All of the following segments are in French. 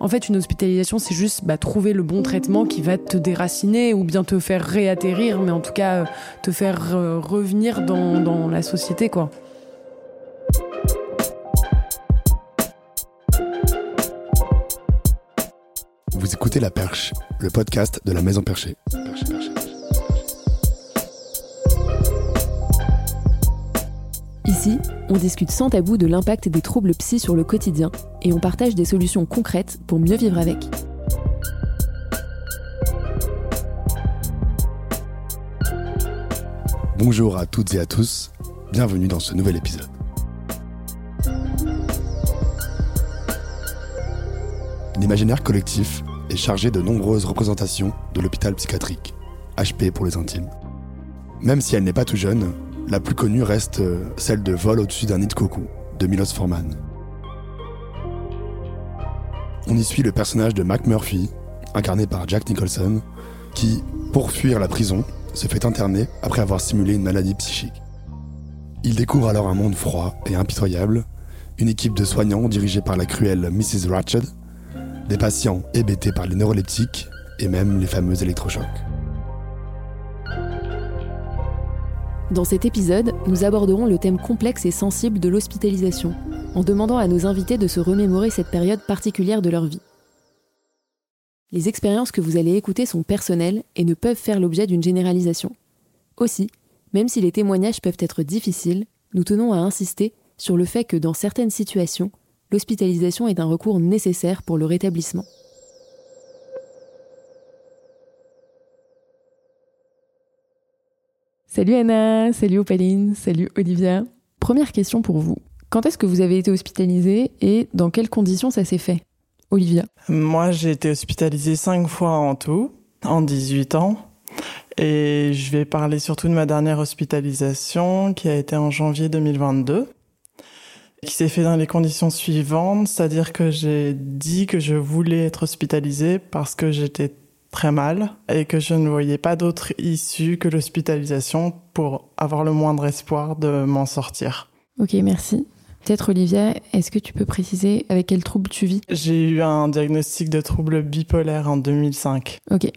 En fait, une hospitalisation, c'est juste bah, trouver le bon traitement qui va te déraciner ou bien te faire réatterrir, mais en tout cas euh, te faire euh, revenir dans, dans la société, quoi. Vous écoutez La Perche, le podcast de la Maison Perchée. On discute sans tabou de l'impact des troubles psy sur le quotidien et on partage des solutions concrètes pour mieux vivre avec. Bonjour à toutes et à tous, bienvenue dans ce nouvel épisode. L'imaginaire collectif est chargé de nombreuses représentations de l'hôpital psychiatrique, HP pour les intimes. Même si elle n'est pas tout jeune, la plus connue reste euh, celle de Vol au-dessus d'un nid de coucou, de Milos Forman. On y suit le personnage de Mac Murphy, incarné par Jack Nicholson, qui, pour fuir la prison, se fait interner après avoir simulé une maladie psychique. Il découvre alors un monde froid et impitoyable, une équipe de soignants dirigée par la cruelle Mrs. Ratched, des patients hébétés par les neuroleptiques et même les fameux électrochocs. Dans cet épisode, nous aborderons le thème complexe et sensible de l'hospitalisation, en demandant à nos invités de se remémorer cette période particulière de leur vie. Les expériences que vous allez écouter sont personnelles et ne peuvent faire l'objet d'une généralisation. Aussi, même si les témoignages peuvent être difficiles, nous tenons à insister sur le fait que dans certaines situations, l'hospitalisation est un recours nécessaire pour le rétablissement. Salut Anna, salut Opaline, salut Olivia. Première question pour vous. Quand est-ce que vous avez été hospitalisée et dans quelles conditions ça s'est fait? Olivia Moi, j'ai été hospitalisée cinq fois en tout, en 18 ans. Et je vais parler surtout de ma dernière hospitalisation qui a été en janvier 2022 qui s'est fait dans les conditions suivantes, c'est-à-dire que j'ai dit que je voulais être hospitalisée parce que j'étais très mal et que je ne voyais pas d'autre issue que l'hospitalisation pour avoir le moindre espoir de m'en sortir. Ok, merci. Peut-être Olivia, est-ce que tu peux préciser avec quel trouble tu vis? J'ai eu un diagnostic de trouble bipolaire en 2005. Ok,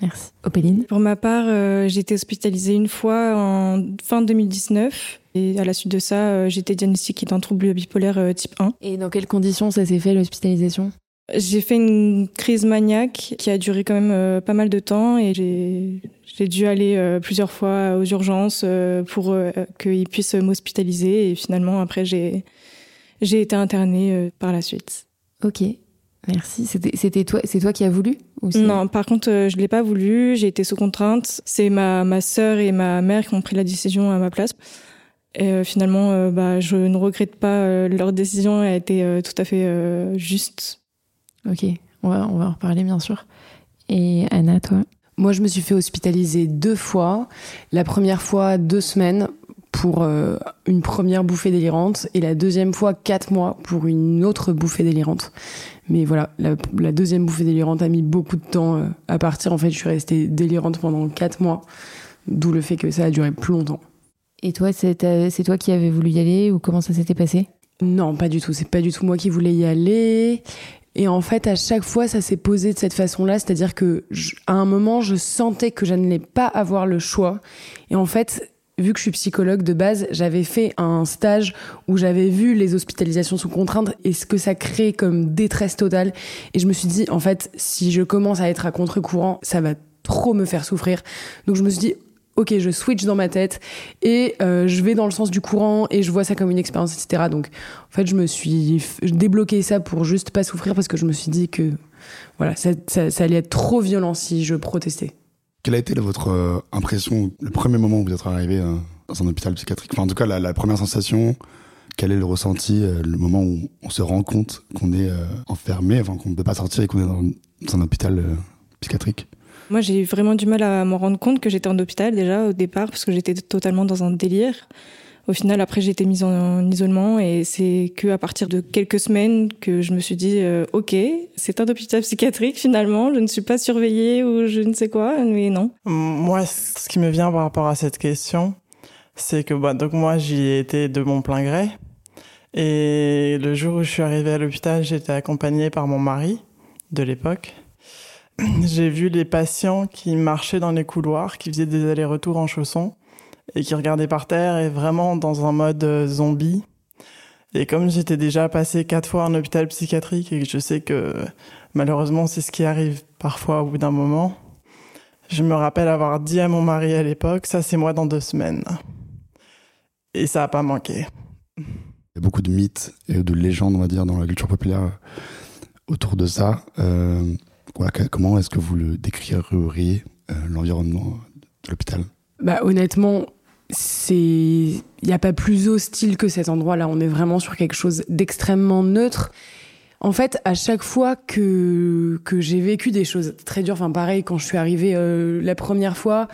merci. Opéline Pour ma part, euh, j'ai été hospitalisée une fois en fin 2019 et à la suite de ça, euh, j'ai été diagnostiquée d'un trouble bipolaire euh, type 1. Et dans quelles conditions ça s'est fait l'hospitalisation? J'ai fait une crise maniaque qui a duré quand même euh, pas mal de temps et j'ai dû aller euh, plusieurs fois aux urgences euh, pour qu'ils puissent m'hospitaliser et finalement après j'ai j'ai été internée par la suite. Ok, merci. C'était c'était toi, c'est toi qui as voulu ou Non, par contre, je l'ai pas voulu. J'ai été sous contrainte. C'est ma ma sœur et ma mère qui ont pris la décision à ma place. Et finalement, bah, je ne regrette pas. leur décision a été tout à fait juste. Ok, on va, on va en reparler bien sûr. Et Anna, toi? Moi, je me suis fait hospitaliser deux fois. La première fois, deux semaines pour euh, une première bouffée délirante et la deuxième fois, quatre mois pour une autre bouffée délirante. Mais voilà, la, la deuxième bouffée délirante a mis beaucoup de temps euh, à partir. En fait, je suis restée délirante pendant quatre mois, d'où le fait que ça a duré plus longtemps. Et toi, c'est c'est toi qui avais voulu y aller ou comment ça s'était passé? Non, pas du tout. C'est pas du tout moi qui voulais y aller. Et en fait, à chaque fois, ça s'est posé de cette façon-là. C'est-à-dire que, à un moment, je sentais que je n'allais pas avoir le choix. Et en fait, vu que je suis psychologue de base, j'avais fait un stage où j'avais vu les hospitalisations sous contrainte et ce que ça crée comme détresse totale. Et je me suis dit, en fait, si je commence à être à contre-courant, ça va trop me faire souffrir. Donc je me suis dit, ok, je switch dans ma tête et euh, je vais dans le sens du courant et je vois ça comme une expérience, etc. Donc en fait, je me suis débloqué ça pour juste pas souffrir parce que je me suis dit que voilà, ça, allait être trop violent si je protestais. Quelle a été votre euh, impression, le premier moment où vous êtes arrivé euh, dans un hôpital psychiatrique? Enfin, en tout cas, la, première sensation, quel est le ressenti, le moment où on se rend compte qu'on est enfermé, enfin, qu'on ne peut pas sortir et qu'on est dans, un hôpital psychiatrique? Moi, j'ai vraiment du mal à m'en rendre compte que j'étais en hôpital déjà au départ parce que j'étais totalement dans un délire. Au final, après, j'ai été mise en, en isolement et c'est que à partir de quelques semaines que je me suis dit, euh, ok, c'est un hôpital psychiatrique finalement. Je ne suis pas surveillée ou je ne sais quoi, mais non. Moi, ce qui me vient par rapport à cette question, c'est que bah, donc moi, j'y ai été de mon plein gré. Et le jour où je suis arrivée à l'hôpital, j'étais accompagnée par mon mari. de l'époque. J'ai vu les patients qui marchaient dans les couloirs, qui faisaient des allers-retours en chaussons et qui regardaient par terre et vraiment dans un mode euh, zombie. Et comme j'étais déjà passé quatre fois en hôpital psychiatrique et que je sais que malheureusement c'est ce qui arrive parfois au bout d'un moment, je me rappelle avoir dit à mon mari à l'époque, ça c'est moi dans deux semaines. Et ça n'a pas manqué. Il y a beaucoup de mythes et de légendes, on va dire, dans la culture populaire autour de ça. Euh, comment est-ce que vous le décririez, euh, l'environnement de l'hôpital? Bah, Honnêtement, c'est il n'y a pas plus hostile que cet endroit-là. On est vraiment sur quelque chose d'extrêmement neutre. En fait, à chaque fois que que j'ai vécu des choses très dures, enfin pareil quand je suis arrivée euh, la première fois,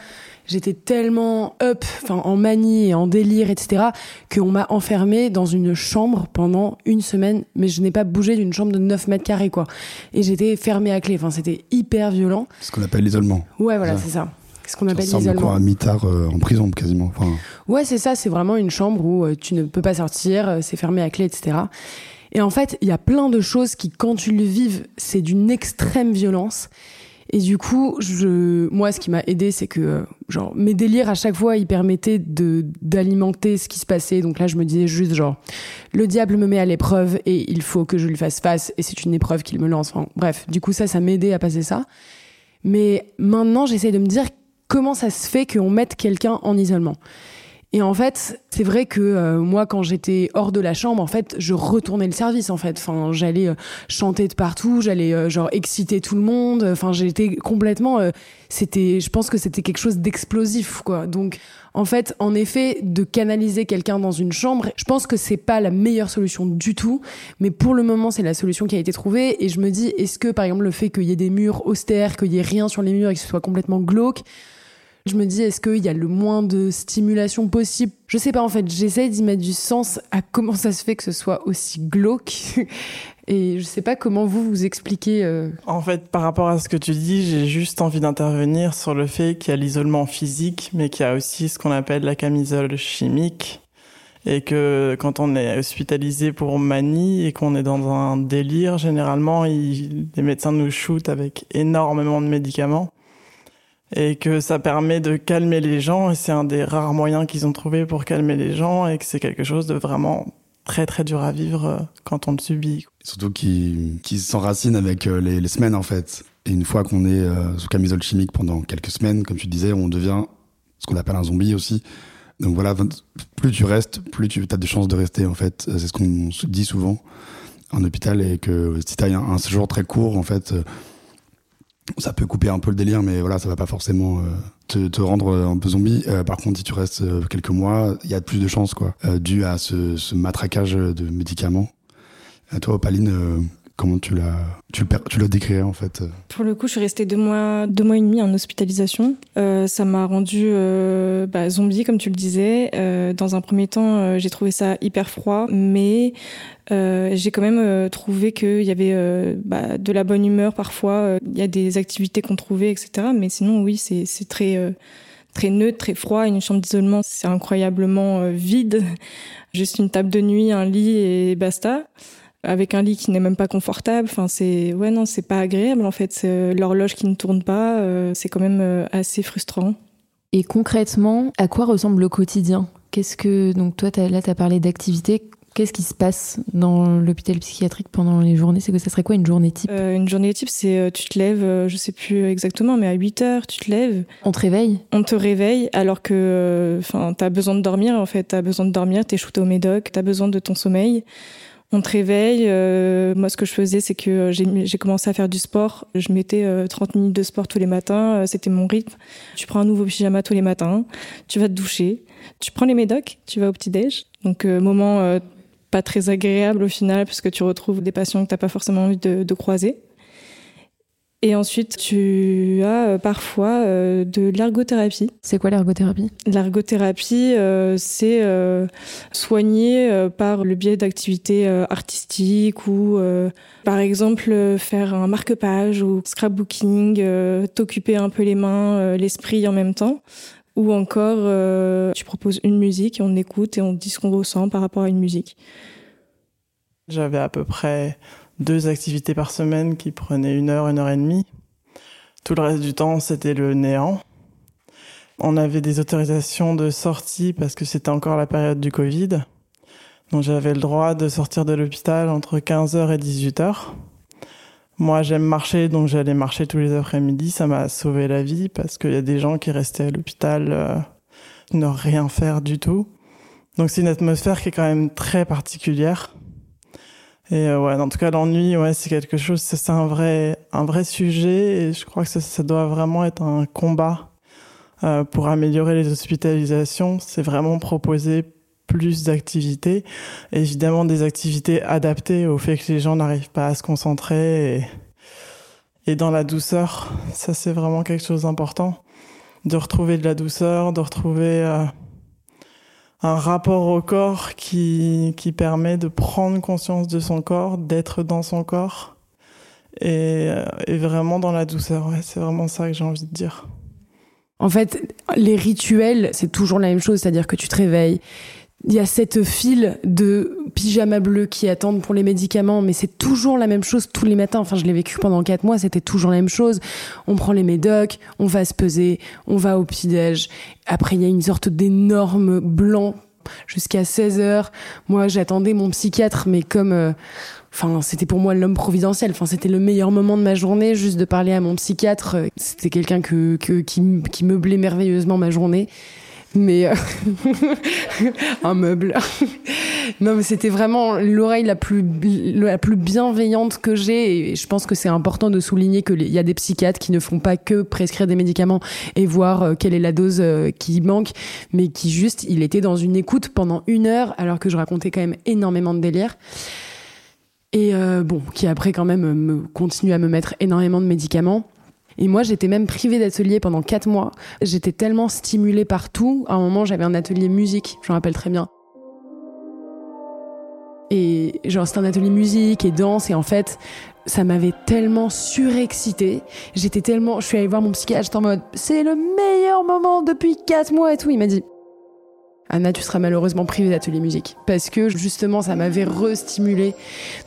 j'étais tellement up, enfin en manie et en délire, etc., qu'on m'a enfermée dans une chambre pendant une semaine, mais je n'ai pas bougé d'une chambre de 9 mètres carrés, quoi. Et j'étais fermée à clé. Enfin, c'était hyper violent. Ce qu'on appelle l'isolement. Ouais, voilà, c'est ça ce qu'on appelle l'isolement. un mitard euh, en prison quasiment. Enfin... Ouais, c'est ça. C'est vraiment une chambre où euh, tu ne peux pas sortir, euh, c'est fermé à clé, etc. Et en fait, il y a plein de choses qui, quand tu le vives, c'est d'une extrême violence. Et du coup, je, moi, ce qui m'a aidé, c'est que, genre, mes délires à chaque fois, ils permettaient de d'alimenter ce qui se passait. Donc là, je me disais juste, genre, le diable me met à l'épreuve et il faut que je lui fasse face. Et c'est une épreuve qu'il me lance. Bref, du coup, ça, ça m'aidait à passer ça. Mais maintenant, j'essaie de me dire comment ça se fait qu'on mette quelqu'un en isolement et en fait, c'est vrai que euh, moi, quand j'étais hors de la chambre, en fait, je retournais le service. En fait, enfin, j'allais euh, chanter de partout, j'allais euh, genre exciter tout le monde. Enfin, j'étais complètement. c'était, je pense que c'était quelque chose d'explosif, quoi. Donc, en fait, en effet, de canaliser quelqu'un dans une chambre, je pense que c'est pas la meilleure solution du tout. Mais pour le moment, c'est la solution qui a été trouvée. Et je me dis, est-ce que, par exemple, le fait qu'il y ait des murs austères, qu'il y ait rien sur les murs et que ce soit complètement glauque je me dis, est-ce qu'il y a le moins de stimulation possible? Je sais pas, en fait, j'essaie d'y mettre du sens à comment ça se fait que ce soit aussi glauque. Et je sais pas comment vous vous expliquez. Euh. En fait, par rapport à ce que tu dis, j'ai juste envie d'intervenir sur le fait qu'il y a l'isolement physique, mais qu'il y a aussi ce qu'on appelle la camisole chimique. Et que quand on est hospitalisé pour manie et qu'on est dans un délire, généralement, les médecins nous shootent avec énormément de médicaments et que ça permet de calmer les gens et c'est un des rares moyens qu'ils ont trouvé pour calmer les gens et que c'est quelque chose de vraiment très très dur à vivre euh, quand on le subit. Surtout qui, qui s'enracine avec euh, les, semaines en fait. Et une fois qu'on est euh, sous camisole chimique pendant quelques semaines, comme tu disais, on devient ce qu'on appelle un zombie aussi. Donc voilà, plus tu restes, plus tu as de chances de rester en fait. C'est ce qu'on dit souvent en hôpital et que si tu as un séjour très court en fait ça peut couper un peu le délire, mais voilà, ça va pas forcément euh, te, rendre un peu zombie. Euh, par contre, si tu restes euh, quelques mois, il y a plus de chances, quoi, dû à ce, ce, matraquage de médicaments. toi, Opaline, comment tu l'as, tu l'as décrit en fait Pour le coup, je suis restée deux mois, deux mois et demi en hospitalisation. ça m'a rendu bah, zombie, comme tu le disais. dans un premier temps, j'ai trouvé ça hyper froid, mais euh, j'ai quand même euh, trouvé qu'il y avait euh, bah, de la bonne humeur parfois. Il y a des activités qu'on trouvait, etc. Mais sinon, oui, c'est très très neutre, très froid. Une chambre d'isolement, c'est incroyablement vide. Juste une table de nuit, un lit et basta. Avec un lit qui n'est même pas confortable. Enfin, c'est ouais non, c'est pas agréable en fait. L'horloge qui ne tourne pas, c'est quand même assez frustrant. Et concrètement, à quoi ressemble le quotidien? Qu'est-ce que donc toi as, là tu as parlé d'activité Qu'est-ce qui se passe dans l'hôpital psychiatrique pendant les journées? C'est que ça serait quoi une journée type? Euh, Une journée type, c'est euh, tu te lèves, euh, je sais plus exactement, mais à 8 heures, tu te lèves. On te réveille? On te réveille alors que enfin, tu as besoin de dormir en fait. Tu as besoin de dormir, tu es shooté au médoc, tu as besoin de ton sommeil. On te réveille. moi, ce que je faisais, c'est que j'ai commencé à faire du sport. Je mettais 30 minutes de sport tous les matins. C'était mon rythme. Tu prends un nouveau pyjama tous les matins. Tu vas te doucher. Tu prends les médocs. Tu vas au petit-déj. Donc, moment pas très agréable au final parce que tu retrouves des patients que tu n'as pas forcément envie de, croiser. Et ensuite, tu as euh, parfois euh, de l'ergothérapie. C'est quoi l'ergothérapie? L'ergothérapie, euh, c'est soigner par le biais d'activités artistiques ou, par exemple, faire un marque-page ou scrapbooking, t'occuper un peu les mains, l'esprit en même temps. Ou encore, euh, tu proposes une musique et on écoute et on dit ce qu'on ressent par rapport à une musique. J'avais à peu près deux activités par semaine qui prenaient une heure, une heure et demie. Tout le reste du temps, c'était le néant. On avait des autorisations de sortie parce que c'était encore la période du Covid. Donc j'avais le droit de sortir de l'hôpital entre 15h et 18h. Moi, j'aime marcher, donc j'allais marcher tous les après-midi. Ça m'a sauvé la vie parce qu'il y a des gens qui restaient à l'hôpital euh, ne rien faire du tout. Donc c'est une atmosphère qui est quand même très particulière. Et euh, ouais, en tout cas, l'ennui, ouais, c'est quelque chose, c'est un vrai, un vrai sujet. Et je crois que ça, ça doit vraiment être un combat euh, pour améliorer les hospitalisations. C'est vraiment proposer plus d'activités, évidemment des activités adaptées au fait que les gens n'arrivent pas à se concentrer et, et dans la douceur, ça c'est vraiment quelque chose d'important, de retrouver de la douceur, de retrouver euh, un rapport au corps qui, qui permet de prendre conscience de son corps, d'être dans son corps et, euh, et vraiment dans la douceur. Ouais, c'est vraiment ça que j'ai envie de dire. En fait, les rituels, c'est toujours la même chose, c'est-à-dire que tu te réveilles, il y a cette file de pyjama bleu qui attendent pour les médicaments, mais c'est toujours la même chose tous les matins. Enfin, je l'ai vécu pendant quatre mois, c'était toujours la même chose. On prend les médocs, on va se peser, on va au petit-déj. Après, il y a une sorte d'énorme blanc jusqu'à 16 heures. Moi, j'attendais mon psychiatre, mais comme, euh, enfin, c'était pour moi l'homme providentiel. Enfin, c'était le meilleur moment de ma journée, juste de parler à mon psychiatre. C'était quelqu'un que, que, qui, qui meublait merveilleusement ma journée mais euh, un meuble. non, mais c'était vraiment l'oreille la plus la plus bienveillante que j'ai et je pense que c'est important de souligner que il y a des psychiatres qui ne font pas que prescrire des médicaments et voir euh, quelle est la dose euh, qui manque, mais qui juste il était dans une écoute pendant une heure alors que je racontais quand même énormément de délire. Et bon, qui après quand même me continue à me mettre énormément de médicaments. Et moi, j'étais même privée d'atelier pendant quatre mois. J'étais tellement stimulée partout. À un moment, j'avais un atelier musique, je me rappelle très bien. Et genre, c'était un atelier musique et danse. Et en fait, ça m'avait tellement surexcité. J'étais tellement. Je suis allée voir mon psychiatre, en mode, c'est le meilleur moment depuis quatre mois et tout. Il m'a dit, Anna, tu seras malheureusement privée d'atelier musique. Parce que justement, ça m'avait restimulé.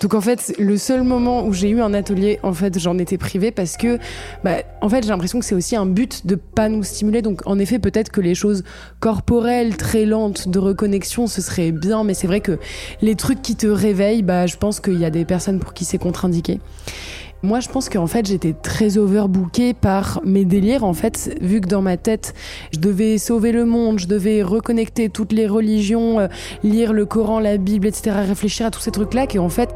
Donc en fait, le seul moment où j'ai eu un atelier, en fait, j'en étais privée parce que, bah, en fait, j'ai l'impression que c'est aussi un but de pas nous stimuler. Donc en effet, peut-être que les choses corporelles, très lentes, de reconnexion, ce serait bien. Mais c'est vrai que les trucs qui te réveillent, bah, je pense qu'il y a des personnes pour qui c'est contre-indiqué. Moi, je pense qu'en fait, j'étais très overbookée par mes délires. En fait, vu que dans ma tête, je devais sauver le monde, je devais reconnecter toutes les religions, euh, lire le Coran, la Bible, etc., réfléchir à tous ces trucs-là, en fait,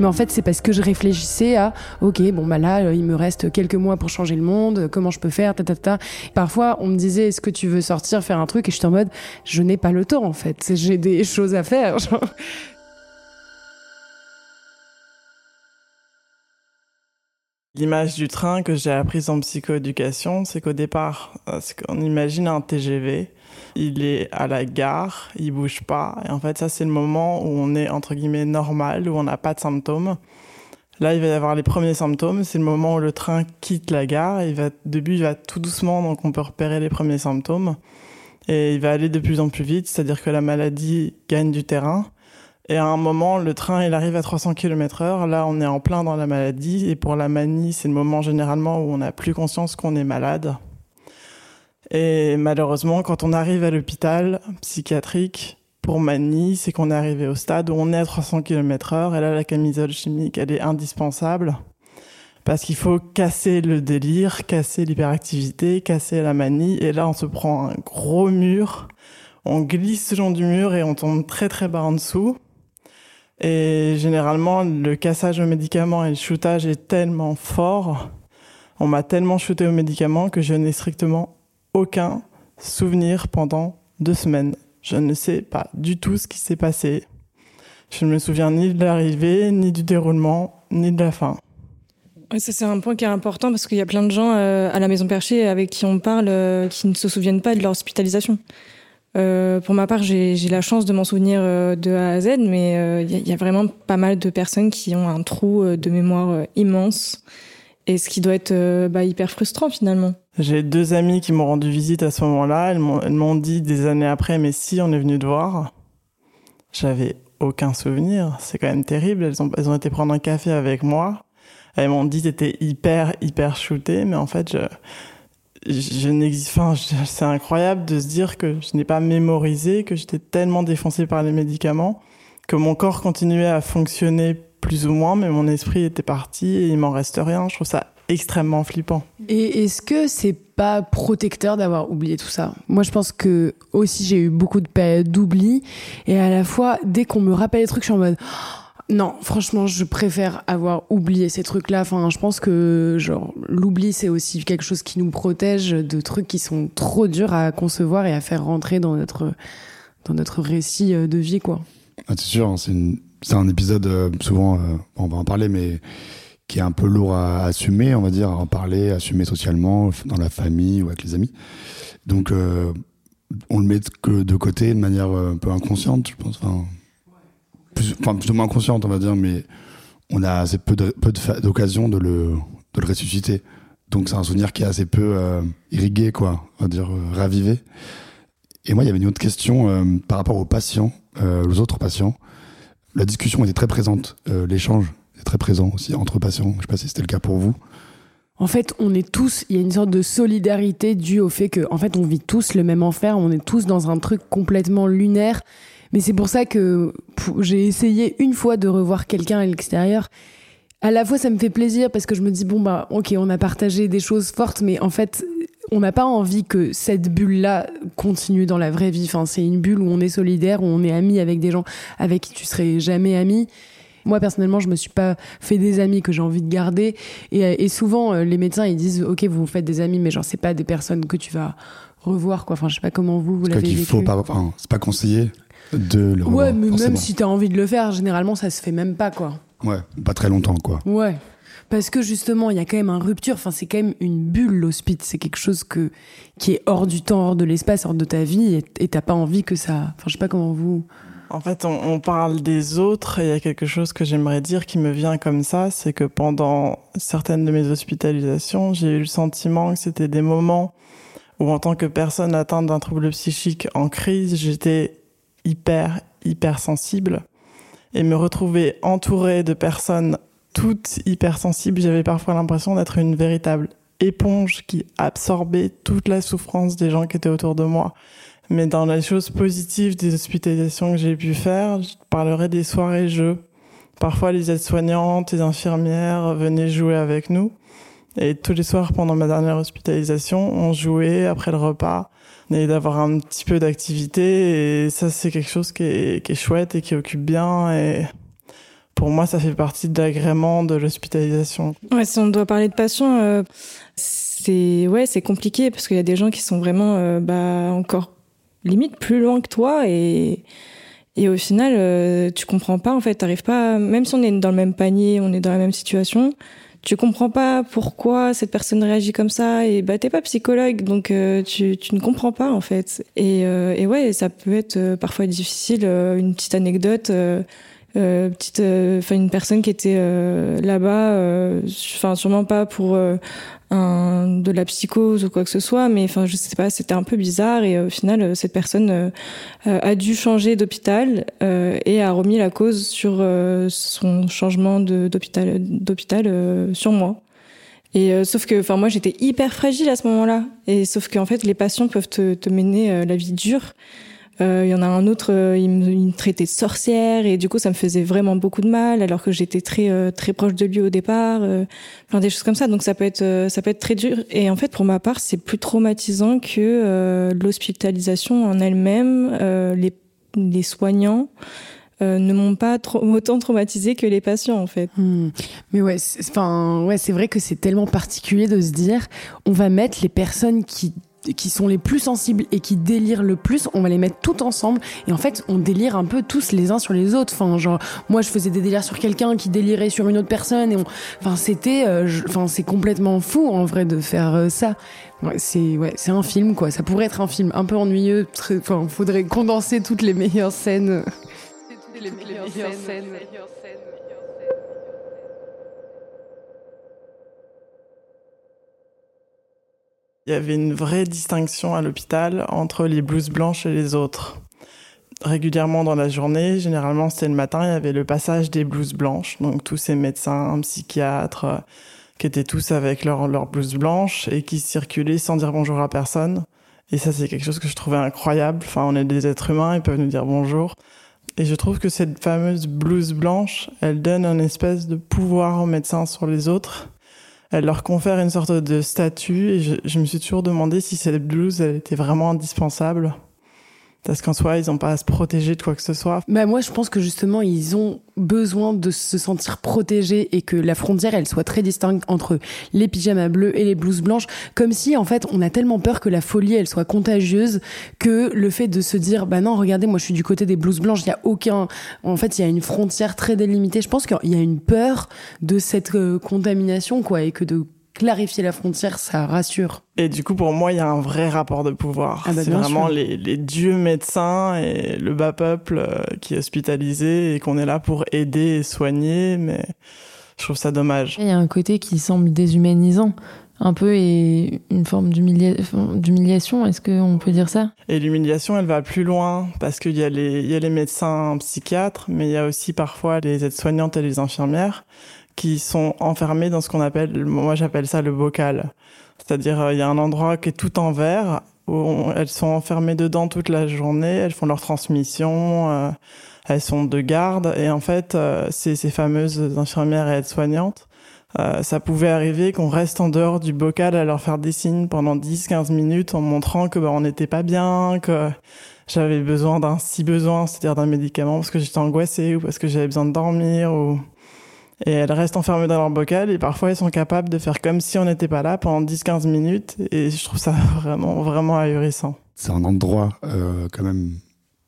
mais en fait, c'est parce que je réfléchissais à, ok, bon bah là, euh, il me reste quelques mois pour changer le monde. Comment je peux faire, ta ta ta. Parfois, on me disait, est-ce que tu veux sortir faire un truc Et j'étais en mode, je n'ai pas le temps en fait. J'ai des choses à faire. L'image du train que j'ai apprise en psychoéducation, c'est qu'au départ, on imagine un TGV, il est à la gare, il bouge pas, et en fait ça c'est le moment où on est entre guillemets normal, où on n'a pas de symptômes. Là, il va y avoir les premiers symptômes, c'est le moment où le train quitte la gare, il va, début il va tout doucement, donc on peut repérer les premiers symptômes, et il va aller de plus en plus vite, c'est-à-dire que la maladie gagne du terrain. Et à un moment, le train, il arrive à 300 km heure. Là, on est en plein dans la maladie. Et pour la manie, c'est le moment généralement où on n'a plus conscience qu'on est malade. Et malheureusement, quand on arrive à l'hôpital psychiatrique pour manie, c'est qu'on est arrivé au stade où on est à 300 km heure. Et là, la camisole chimique, elle est indispensable. Parce qu'il faut casser le délire, casser l'hyperactivité, casser la manie. Et là, on se prend un gros mur. On glisse le long du mur et on tombe très très bas en dessous. Et généralement, le cassage aux médicaments et le shootage est tellement fort, on m'a tellement shooté aux médicaments que je n'ai strictement aucun souvenir pendant deux semaines. Je ne sais pas du tout ce qui s'est passé. Je ne me souviens ni de l'arrivée, ni du déroulement, ni de la fin. Ça, c'est un point qui est important parce qu'il y a plein de gens euh, à la Maison Perchée avec qui on parle euh, qui ne se souviennent pas de leur hospitalisation. Euh, pour ma part, j'ai la chance de m'en souvenir euh, de A à Z, mais il euh, y, a vraiment pas mal de personnes qui ont un trou de mémoire immense, et ce qui doit être bah, hyper frustrant finalement. J'ai deux amis qui m'ont rendu visite à ce moment-là. Elles m'ont dit des années après, mais si on est venu te voir, j'avais aucun souvenir. C'est quand même terrible. Elles ont, été prendre un café avec moi. Elles m'ont dit t'étais hyper, hyper shooté, mais en fait, je, je n'existe, enfin, c'est incroyable de se dire que je n'ai pas mémorisé, que j'étais tellement défoncé par les médicaments, que mon corps continuait à fonctionner plus ou moins, mais mon esprit était parti et il m'en reste rien. Je trouve ça extrêmement flippant. Et est-ce que c'est pas protecteur d'avoir oublié tout ça? Moi, je pense que aussi j'ai eu beaucoup de d'oubli et à la fois, dès qu'on me rappelle les trucs, je suis en mode non, franchement, je préfère avoir oublié ces trucs-là. Enfin, je pense que genre l'oubli, c'est aussi quelque chose qui nous protège de trucs qui sont trop durs à concevoir et à faire rentrer dans notre dans notre récit euh, de vie, quoi. Ah, c'est sûr, hein, c'est un épisode euh, souvent, euh, on va en parler, mais qui est un peu lourd à assumer, on va dire, à en parler, assumer socialement, dans la famille ou avec les amis. Donc, on le met que de côté de manière un peu inconsciente, je pense. Plus, enfin, plus ou moins consciente, on va dire, mais on a assez peu d'occasion de, de, le, de le ressusciter. Donc c'est un souvenir qui est assez peu euh, irrigué, quoi, on va dire euh, ravivé. Et moi, il y avait une autre question euh, par rapport aux patients, aux autres patients. La discussion était très présente, l'échange est très présent aussi entre patients. Je sais pas si c'était le cas pour vous. En fait, on est tous, il y a une sorte de solidarité due au fait que, en fait, on vit tous le même enfer, on est tous dans un truc complètement lunaire mais c'est pour ça que j'ai essayé une fois de revoir quelqu'un à l'extérieur. À la fois, ça me fait plaisir parce que je me dis, bon, bah, ok, on a partagé des choses fortes, mais en fait, on n'a pas envie que cette bulle-là continue dans la vraie vie. Enfin, c'est une bulle où on est solidaire, où on est ami avec des gens avec qui tu serais jamais ami. Moi, personnellement, je me suis pas fait des amis que j'ai envie de garder. Et, souvent, euh, les médecins, ils disent, OK, vous vous faites des amis, mais genre, c'est pas des personnes que tu vas revoir, quoi. Enfin, je sais pas comment vous, vous l'avez vécu. faut pas, enfin, c'est pas conseillé de le Ouais, mais même si t'as envie de le faire, généralement, ça se fait même pas, quoi. Ouais, pas très longtemps, quoi. Ouais. Parce que justement, il y a quand même une rupture. Enfin, c'est quand même une bulle, l'hospice. C'est quelque chose que, qui est hors du temps, hors de l'espace, hors de ta vie. Et t'as pas envie que ça. Enfin, je sais pas comment vous. En fait, on, on parle des autres et il y a quelque chose que j'aimerais dire qui me vient comme ça. C'est que pendant certaines de mes hospitalisations, j'ai eu le sentiment que c'était des moments où, en tant que personne atteinte d'un trouble psychique en crise, j'étais hyper, hyper sensible. Et me retrouver entourée de personnes toutes hyper sensibles, j'avais parfois l'impression d'être une véritable éponge qui absorbait toute la souffrance des gens qui étaient autour de moi. Mais dans les choses positives des hospitalisations que j'ai pu faire, je parlerai des soirées jeux. Parfois, les aides-soignantes, les infirmières venaient jouer avec nous. Et tous les soirs, pendant ma dernière hospitalisation, on jouait après le repas et d'avoir un petit peu d'activité. Et ça, c'est quelque chose qui est, chouette et qui occupe bien. Et pour moi, ça fait partie de l'agrément de l'hospitalisation. Ouais, si on doit parler de passion, euh, c'est ouais, c'est compliqué parce qu'il y a des gens qui sont vraiment euh, bah, encore limite plus loin que toi et et au final, euh, tu comprends pas en fait, t'arrives pas, même si on est dans le même panier, on est dans la même situation, tu comprends pas pourquoi cette personne réagit comme ça et bah t'es pas psychologue donc euh, tu, tu ne comprends pas en fait. Et, euh, et ouais ça peut être euh, parfois difficile une petite anecdote petite enfin une personne qui était là-bas enfin sûrement pas pour un, de la psychose ou quoi que ce soit, mais enfin je sais pas, c'était un peu bizarre et au final cette personne euh, a dû changer d'hôpital euh, et a remis la cause sur euh, son changement d'hôpital d'hôpital sur moi. Et sauf que, enfin moi j'étais hyper fragile à ce moment-là, et sauf qu'en fait les patients peuvent te, te mener la vie dure. Euh, il y en a un autre, euh, il, me, traitait de sorcière et du coup ça me faisait vraiment beaucoup de mal alors que j'étais très euh, très proche de lui au départ, enfin des choses comme ça. Donc ça peut être ça peut être très dur. Et en fait pour ma part c'est plus traumatisant que l'hospitalisation en elle-même. les les soignants ne m'ont pas trop, autant traumatisé que les patients en fait. Hmm. Mais ouais, enfin ouais, c'est vrai que c'est tellement particulier de se dire on va mettre les personnes qui qui sont les plus sensibles et qui délirent le plus, on va les mettre tout ensemble et en fait on délire un peu tous les uns sur les autres. Enfin genre moi je faisais des délires sur quelqu'un qui délirait sur une autre personne et enfin c'était, euh, enfin c'est complètement fou en vrai de faire euh, ça. Ouais, c'est ouais c'est un film quoi. Ça pourrait être un film un peu ennuyeux. Enfin faudrait condenser toutes les meilleures scènes. Toutes les meilleures, scènes. Il y avait une vraie distinction à l'hôpital entre les blouses blanches et les autres. régulièrement dans la journée. Généralement, c'était le matin, il y avait le passage des blouses blanches. Donc tous ces médecins, psychiatres, euh, qui étaient tous avec leur, leur blouse blanche et qui circulaient sans dire bonjour à personne. Et ça, c'est quelque chose que je trouvais incroyable. Enfin, on est des êtres humains, ils peuvent nous dire bonjour. Et je trouve que cette fameuse blouse blanche, elle donne un espèce de pouvoir aux médecins sur les autres. Elle leur confère une sorte de statut et je, me suis toujours demandé si cette blouse, elle était vraiment indispensable parce qu'en soi, ils n'ont pas à se protéger de quoi que ce soit. Bah moi, je pense que justement, ils ont besoin de se sentir protégés et que la frontière, elle soit très distincte entre les pyjamas bleus et les blouses blanches, comme si, en fait, on a tellement peur que la folie, elle soit contagieuse, que le fait de se dire, bah non, regardez, moi, je suis du côté des blouses blanches, il y a aucun, en fait, il y a une frontière très délimitée. Je pense qu'il y a une peur de cette euh, contamination, quoi, et que de clarifier la frontière, ça rassure. Et du coup, pour moi, il y a un vrai rapport de pouvoir. Ah bah c'est vraiment les, les, dieux médecins et le bas peuple euh, qui est hospitalisé et qu'on est là pour aider et soigner, mais je trouve ça dommage. Il y a un côté qui semble déshumanisant un peu et une forme d'humiliation, est-ce qu'on peut dire ça? Et l'humiliation, elle va plus loin parce qu'il y, a les, il y a les médecins psychiatres, mais il y a aussi parfois les aides-soignantes et les infirmières qui sont enfermées dans ce qu'on appelle, moi j'appelle ça le bocal. C'est-à-dire, euh, il y a un endroit qui est tout en verre, où elles sont enfermées dedans toute la journée, elles font leur transmission, euh, elles sont de garde, et en fait, euh, ces, fameuses infirmières et aides-soignantes, ça pouvait arriver qu'on reste en dehors du bocal à leur faire des signes pendant 10-15 minutes en montrant que bah, on n'était pas bien, que j'avais besoin d'un si besoin, c'est-à-dire d'un médicament parce que j'étais angoissée ou parce que j'avais besoin de dormir ou et elles restent enfermées dans leur bocal et parfois elles sont capables de faire comme si on n'était pas là pendant 10-15 minutes et je trouve ça vraiment, vraiment ahurissant. C'est un endroit euh, quand même,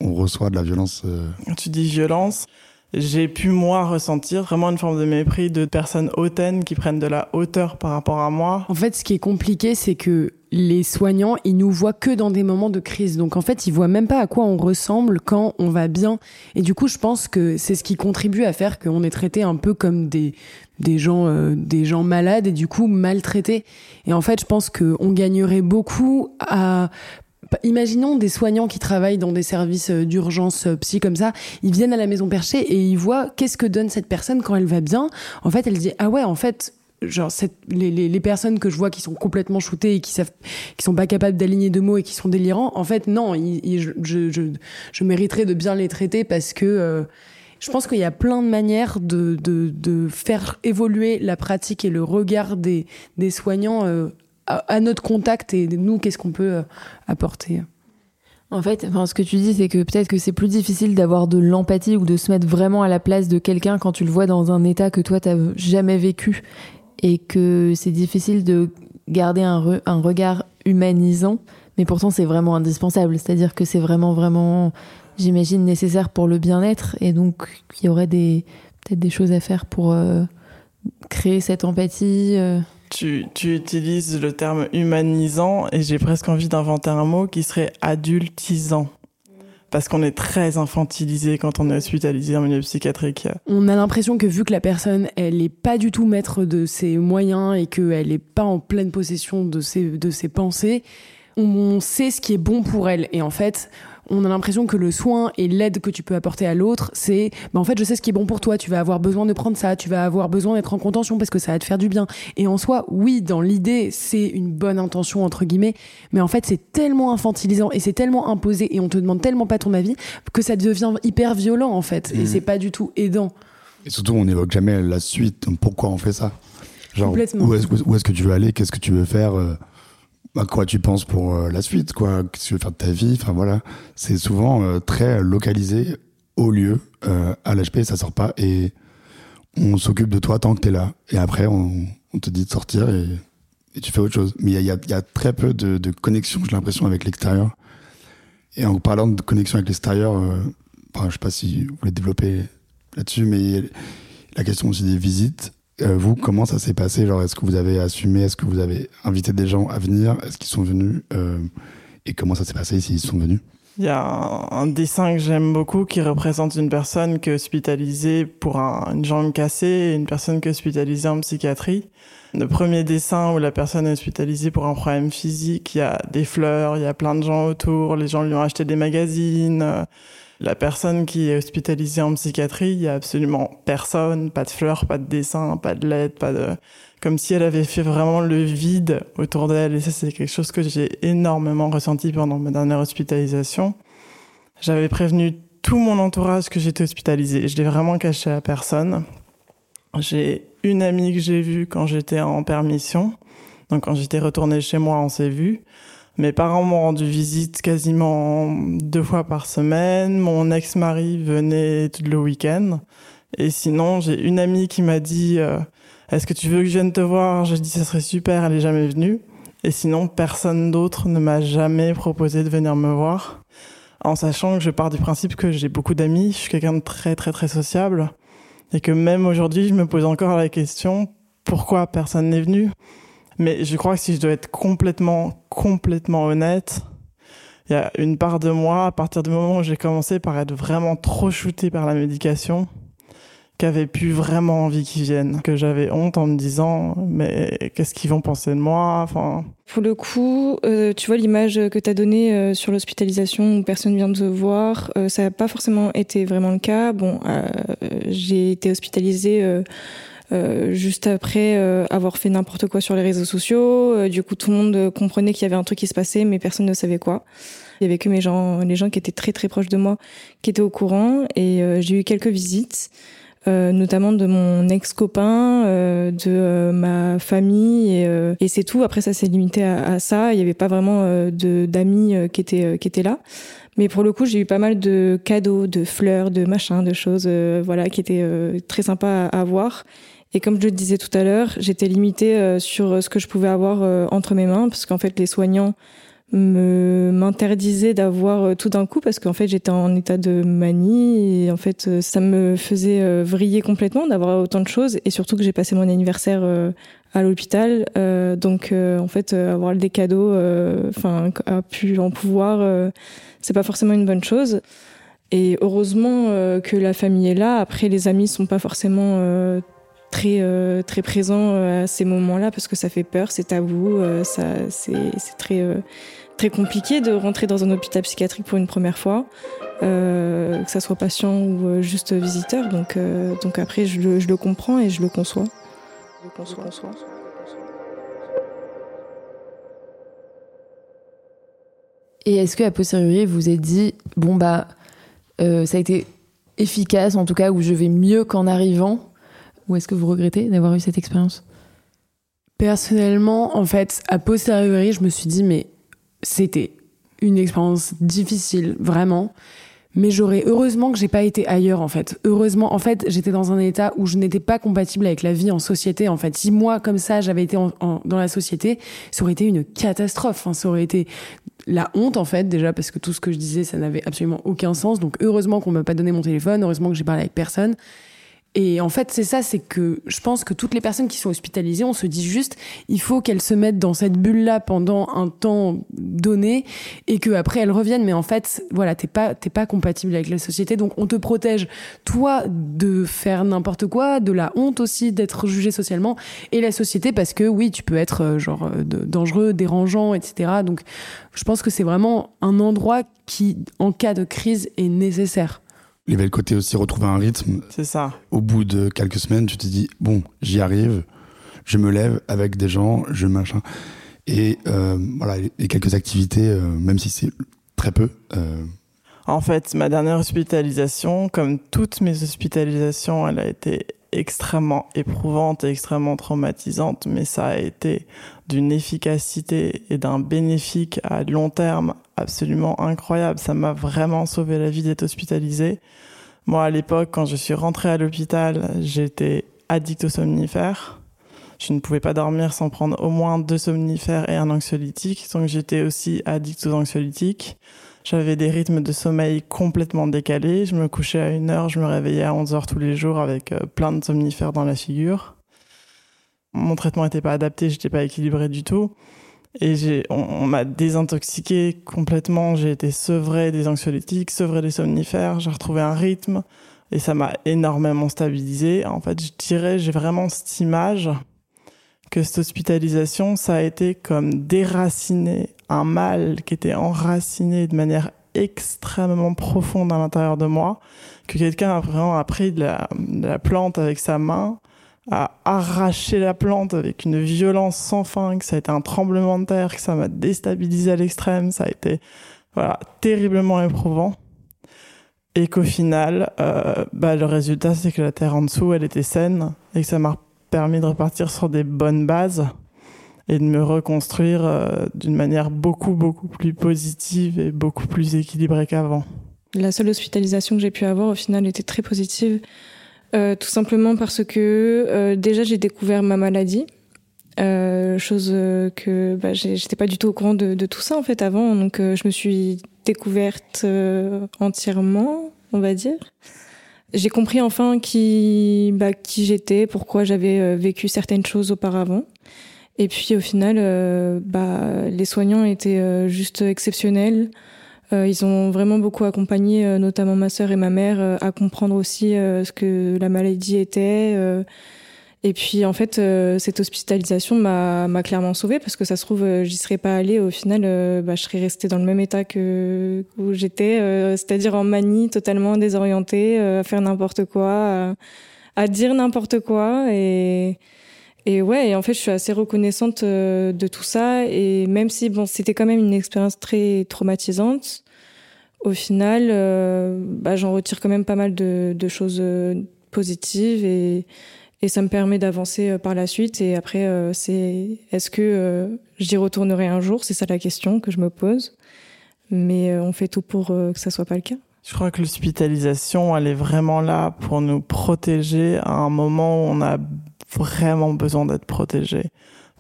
on reçoit de la violence. Euh... Tu dis violence, j'ai pu moi ressentir vraiment une forme de mépris de personnes hautaines qui prennent de la hauteur par rapport à moi. En fait, ce qui est compliqué, c'est que les soignants, ils nous voient que dans des moments de crise. Donc en fait, ils voient même pas à quoi on ressemble quand on va bien. Et du coup, je pense que c'est ce qui contribue à faire qu'on est traité un peu comme des des gens euh, des gens malades et du coup maltraités. Et en fait, je pense qu'on gagnerait beaucoup à imaginons des soignants qui travaillent dans des services euh, d'urgence euh, psy comme ça, ils viennent à la maison perchée et ils voient qu'est-ce que donne cette personne quand elle va bien. En fait, elle dit ah ouais, en fait, genre les, les, personnes que je vois qui sont complètement shootées et qui savent qui sont pas capables d'aligner deux mots et qui sont délirants en fait non je, je, mériterais de bien les traiter parce que euh, je pense qu'il y a plein de manières de, de, de, faire évoluer la pratique et le regard des, des soignants euh, à, à, notre contact et nous qu'est-ce qu'on peut euh, apporter. En fait, enfin, ce que tu dis, c'est que peut-être que c'est plus difficile d'avoir de l'empathie ou de se mettre vraiment à la place de quelqu'un quand tu le vois dans un état que toi t'as jamais vécu et que c'est difficile de garder un, un regard humanisant, mais pourtant c'est vraiment indispensable. C'est-à-dire que c'est vraiment, vraiment, j'imagine, nécessaire pour le bien-être, et donc il y aurait des peut-être des choses à faire pour euh, créer cette empathie. Euh. Tu, tu utilises le terme humanisant, et j'ai presque envie d'inventer un mot qui serait adultisant parce qu'on est très infantilisé quand on est hospitalisé en milieu psychiatrique. On a l'impression que vu que la personne, elle n'est pas du tout maître de ses moyens et qu'elle n'est pas en pleine possession de ses, de ses pensées, on sait ce qui est bon pour elle. Et en fait, on a l'impression que le soin et l'aide que tu peux apporter à l'autre, c'est, bah en fait, je sais ce qui est bon pour toi. Tu vas avoir besoin de prendre ça. Tu vas avoir besoin d'être en contention parce que ça va te faire du bien. Et en soi, oui, dans l'idée, c'est une bonne intention entre guillemets, mais en fait, c'est tellement infantilisant et c'est tellement imposé et on te demande tellement pas ton avis que ça devient hyper violent en fait. Mmh. Et c'est pas du tout aidant. Et surtout, on n'évoque jamais la suite. Pourquoi on fait ça? Genre, où est-ce est que tu veux aller? Qu'est-ce que tu veux faire? Euh, à quoi tu penses pour euh, la suite, quoi, qu'est-ce que tu veux faire de ta vie, enfin voilà, c'est souvent euh, très localisé au lieu, euh, à l'HP ça sort pas et on s'occupe de toi tant que t'es là et après on, te dit de sortir et, tu fais autre chose. Mais il y a, y a, très peu de, de connexion, j'ai l'impression, avec l'extérieur. Et en parlant de connexion avec l'extérieur, euh, enfin, je sais pas si vous voulez développer là-dessus, mais la question aussi des visites, euh, vous, comment ça s'est passé? Genre, est-ce que vous avez assumé? Est-ce que vous avez invité des gens à venir? Est-ce qu'ils sont venus? Euh, Et comment ça s'est passé s'ils sont venus? Il y a un, dessin que j'aime beaucoup qui représente une personne qui est hospitalisée pour un, une jambe cassée et une personne qui est hospitalisée en psychiatrie. Le premier dessin où la personne est hospitalisée pour un problème physique, il y a des fleurs, il y a plein de gens autour, les gens lui ont acheté des magazines, La personne qui est hospitalisée en psychiatrie, il y a absolument personne, pas de fleurs, pas de dessins, pas de lettres, pas de comme si elle avait fait vraiment le vide autour d'elle et ça c'est quelque chose que j'ai énormément ressenti pendant ma dernière hospitalisation. J'avais prévenu tout mon entourage que j'étais hospitalisée, je l'ai vraiment caché à personne. J'ai une amie que j'ai vue quand j'étais en permission. Donc quand j'étais retournée chez moi, on s'est vu. Mes parents m'ont rendu visite quasiment deux fois par semaine. Mon ex-mari venait tout le week-end. Et sinon, j'ai une amie qui m'a dit euh, Est-ce que tu veux que je vienne te voir? J'ai dit Ça serait super, elle est jamais venue. Et sinon, personne d'autre ne m'a jamais proposé de venir me voir. En sachant que je pars du principe que j'ai beaucoup d'amis, je suis quelqu'un de très très très sociable. Et que même aujourd'hui, je me pose encore la question pourquoi personne n'est venu? Mais je crois que si je dois être complètement, complètement honnête, il y a une part de moi, à partir du moment où j'ai commencé par être vraiment trop shooté par la médication, qu'avait plus vraiment envie qu'ils viennent, que j'avais honte en me disant mais qu'est-ce qu'ils vont penser de moi? Enfin. Pour le coup euh, tu vois l'image que tu as donnée euh, sur l'hospitalisation où personne vient te voir euh, ça n'a pas forcément été vraiment le cas. Bon j'ai été hospitalisée euh, juste après euh, avoir fait n'importe quoi sur les réseaux sociaux. Euh, du coup, tout le monde comprenait qu'il y avait un truc qui se passait, mais personne ne savait quoi. Il y avait que mes gens, les gens qui étaient très très proches de moi, qui étaient au courant. Et j'ai eu quelques visites, notamment de mon ex-copain, de ma famille, et, et c'est tout. Après, ça s'est limité à, à, ça. Il n'y avait pas vraiment de d'amis qui étaient qui étaient là. Mais pour le coup, j'ai eu pas mal de cadeaux, de fleurs, de machins, de choses, voilà, qui étaient très sympas à, à voir. Et comme je le disais tout à l'heure, j'étais limitée euh, sur ce que je pouvais avoir euh, entre mes mains, parce qu'en fait, les soignants me m'interdisaient d'avoir euh, tout d'un coup parce qu'en fait j'étais en état de manie et en fait ça me faisait vriller complètement d'avoir autant de choses et surtout que j'ai passé mon anniversaire à l'hôpital donc en fait avoir des cadeaux enfin a pu en pouvoir c'est pas forcément une bonne chose. Et heureusement que la famille est là. Après les amis sont pas forcément très euh, très présent euh, à ces moments-là parce que ça fait peur, c'est tabou, euh, ça c'est c'est très très compliqué de rentrer dans un hôpital psychiatrique pour une première fois, que ça soit patient ou juste visiteur. Donc donc après je le, je le comprends et je le conçois. Je le conçois. conçois. Et est-ce que à posteriori vous êtes dit bon bah ça a été efficace en tout cas ou je vais mieux qu'en arrivant? Ou est-ce que vous regrettez d'avoir eu cette expérience? Personnellement, en fait, à posteriori, je me suis dit, mais c'était une expérience difficile, vraiment. Mais j'aurais heureusement que j'ai pas été ailleurs en fait. Heureusement, en fait, j'étais dans un état où je n'étais pas compatible avec la vie en société. En fait, si moi comme ça j'avais été dans la société, ça aurait été une catastrophe. Enfin, ça aurait été la honte en fait déjà parce que tout ce que je disais ça n'avait absolument aucun sens. Donc heureusement qu'on m'a pas donné mon téléphone, heureusement que j'ai parlé avec personne. Et en fait, c'est ça, c'est que je pense que toutes les personnes qui sont hospitalisées, on se dit juste, il faut qu'elles se mettent dans cette bulle-là pendant un temps donné et que après elles reviennent. Mais en fait, voilà, t'es pas, t'es pas compatible avec la société, donc on te protège toi de faire n'importe quoi, de la honte aussi d'être jugé socialement et la société parce que oui, tu peux être euh, genre euh, dangereux, dérangeant, etc. Donc, je pense que c'est vraiment un endroit qui, en cas de crise, est nécessaire. Il y avait le côté aussi retrouver un rythme. C'est ça. Au bout de quelques semaines, tu te dis, bon, j'y arrive, je me lève avec des gens, je machin. Et euh, voilà, et quelques activités, euh, même si c'est très peu. Euh. En fait, ma dernière hospitalisation, comme toutes mes hospitalisations, elle a été extrêmement éprouvante et extrêmement traumatisante, mais ça a été d'une efficacité et d'un bénéfique à long terme absolument incroyable. Ça m'a vraiment sauvé la vie d'être hospitalisé. Moi, à l'époque, quand je suis rentrée à l'hôpital, j'étais addict aux somnifères. Je ne pouvais pas dormir sans prendre au moins deux somnifères et un anxiolytique. Donc j'étais aussi addict aux anxiolytiques. J'avais des rythmes de sommeil complètement décalés. Je me couchais à une heure, je me réveillais à 11 heures tous les jours avec euh, plein de somnifères dans la figure. Mon traitement n'était pas adapté, j'étais pas équilibré du tout. Et j'ai, on, m'a désintoxiqué complètement. J'ai été sevré des anxiolytiques, sevré des somnifères. J'ai retrouvé un rythme et ça m'a énormément stabilisé. En fait, je dirais, j'ai vraiment cette image que cette hospitalisation, ça a été comme déraciner un mal qui était enraciné de manière extrêmement profonde à l'intérieur de moi, que quelqu'un a pris de de la plante avec sa main, a arraché la plante avec une violence sans fin, que ça a été un tremblement de terre, que ça m'a déstabilisé à l'extrême, ça a été terriblement éprouvant. Et qu'au final, euh, bah, le résultat, c'est que la terre en dessous, elle était saine et que ça m'a permis de repartir sur des bonnes bases et de me reconstruire euh, d'une manière beaucoup, beaucoup plus positive et beaucoup plus équilibrée qu'avant. La seule hospitalisation que j'ai pu avoir, au final, était très positive. Euh, tout simplement parce que euh, déjà, j'ai découvert ma maladie. Euh, chose que bah, j'étais pas du tout au courant de, de, tout ça en fait avant donc je me suis découverte entièrement on va dire j'ai compris enfin qui bah, qui j'étais pourquoi j'avais vécu certaines choses auparavant et puis au final, euh, bah, les soignants étaient euh, juste exceptionnels. Euh, ils ont vraiment beaucoup accompagné, notamment ma sœur et ma mère, à comprendre aussi ce que la maladie était. et puis en fait, cette hospitalisation m'a clairement sauvée parce que ça se trouve, j'y serais pas allée. Au final, bah, je serais restée dans le même état que où j'étais, c'est-à-dire en manie, totalement désorientée, à faire n'importe quoi, à dire n'importe quoi et et ouais, et en fait, je suis assez reconnaissante euh, de tout ça. Et même si, bon, c'était quand même une expérience très traumatisante, au final, euh, bah, j'en retire quand même pas mal de, choses euh, positives et, ça me permet d'avancer par la suite. Et après, c'est est-ce que j'y retournerai un jour? C'est ça la question que je me pose. Mais on fait tout pour que ça soit pas le cas. Je crois que l'hospitalisation, elle est vraiment là pour nous protéger à un moment où on a vraiment besoin d'être protégé.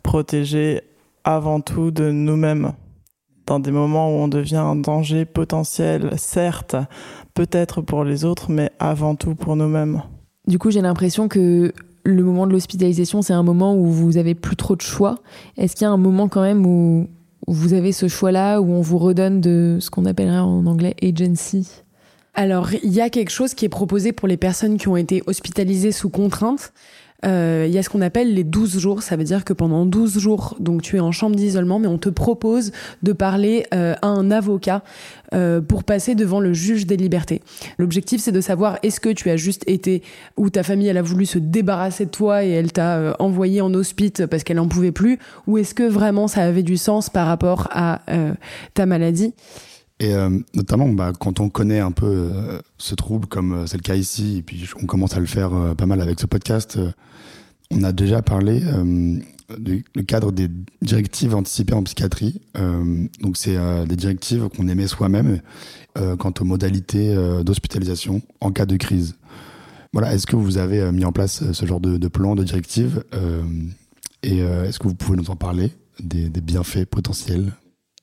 Protégé avant tout de nous-mêmes. Dans des moments où on devient un danger potentiel, certes, peut-être pour les autres, mais avant tout pour nous-mêmes. Du coup, j'ai l'impression que le moment de l'hospitalisation, c'est un moment où vous avez plus trop de choix. Est-ce qu'il y a un moment quand même où vous avez ce choix-là, où on vous redonne de ce qu'on appellerait en anglais agency? Alors, il y a quelque chose qui est proposé pour les personnes qui ont été hospitalisées sous contrainte. Euh, il y a ce qu'on appelle les 12 jours. Ça veut dire que pendant 12 jours, donc tu es en chambre d'isolement, mais on te propose de parler euh, à un avocat euh, pour passer devant le juge des libertés. L'objectif, c'est de savoir est-ce que tu as juste été ou ta famille elle a voulu se débarrasser de toi et elle t'a envoyé en hospice parce qu'elle en pouvait plus, ou est-ce que vraiment ça avait du sens par rapport à ta maladie? Et notamment, bah, quand on connaît un peu ce trouble, comme c'est le cas ici, et puis on commence à le faire pas mal avec ce podcast, on a déjà parlé euh, du cadre des directives anticipées en psychiatrie. Euh, donc c'est euh, des directives qu'on émet soi-même quant aux modalités d'hospitalisation en cas de crise. Voilà, est-ce que vous avez mis en place ce genre de, plan, de directives Et est-ce que vous pouvez nous en parler des, bienfaits potentiels?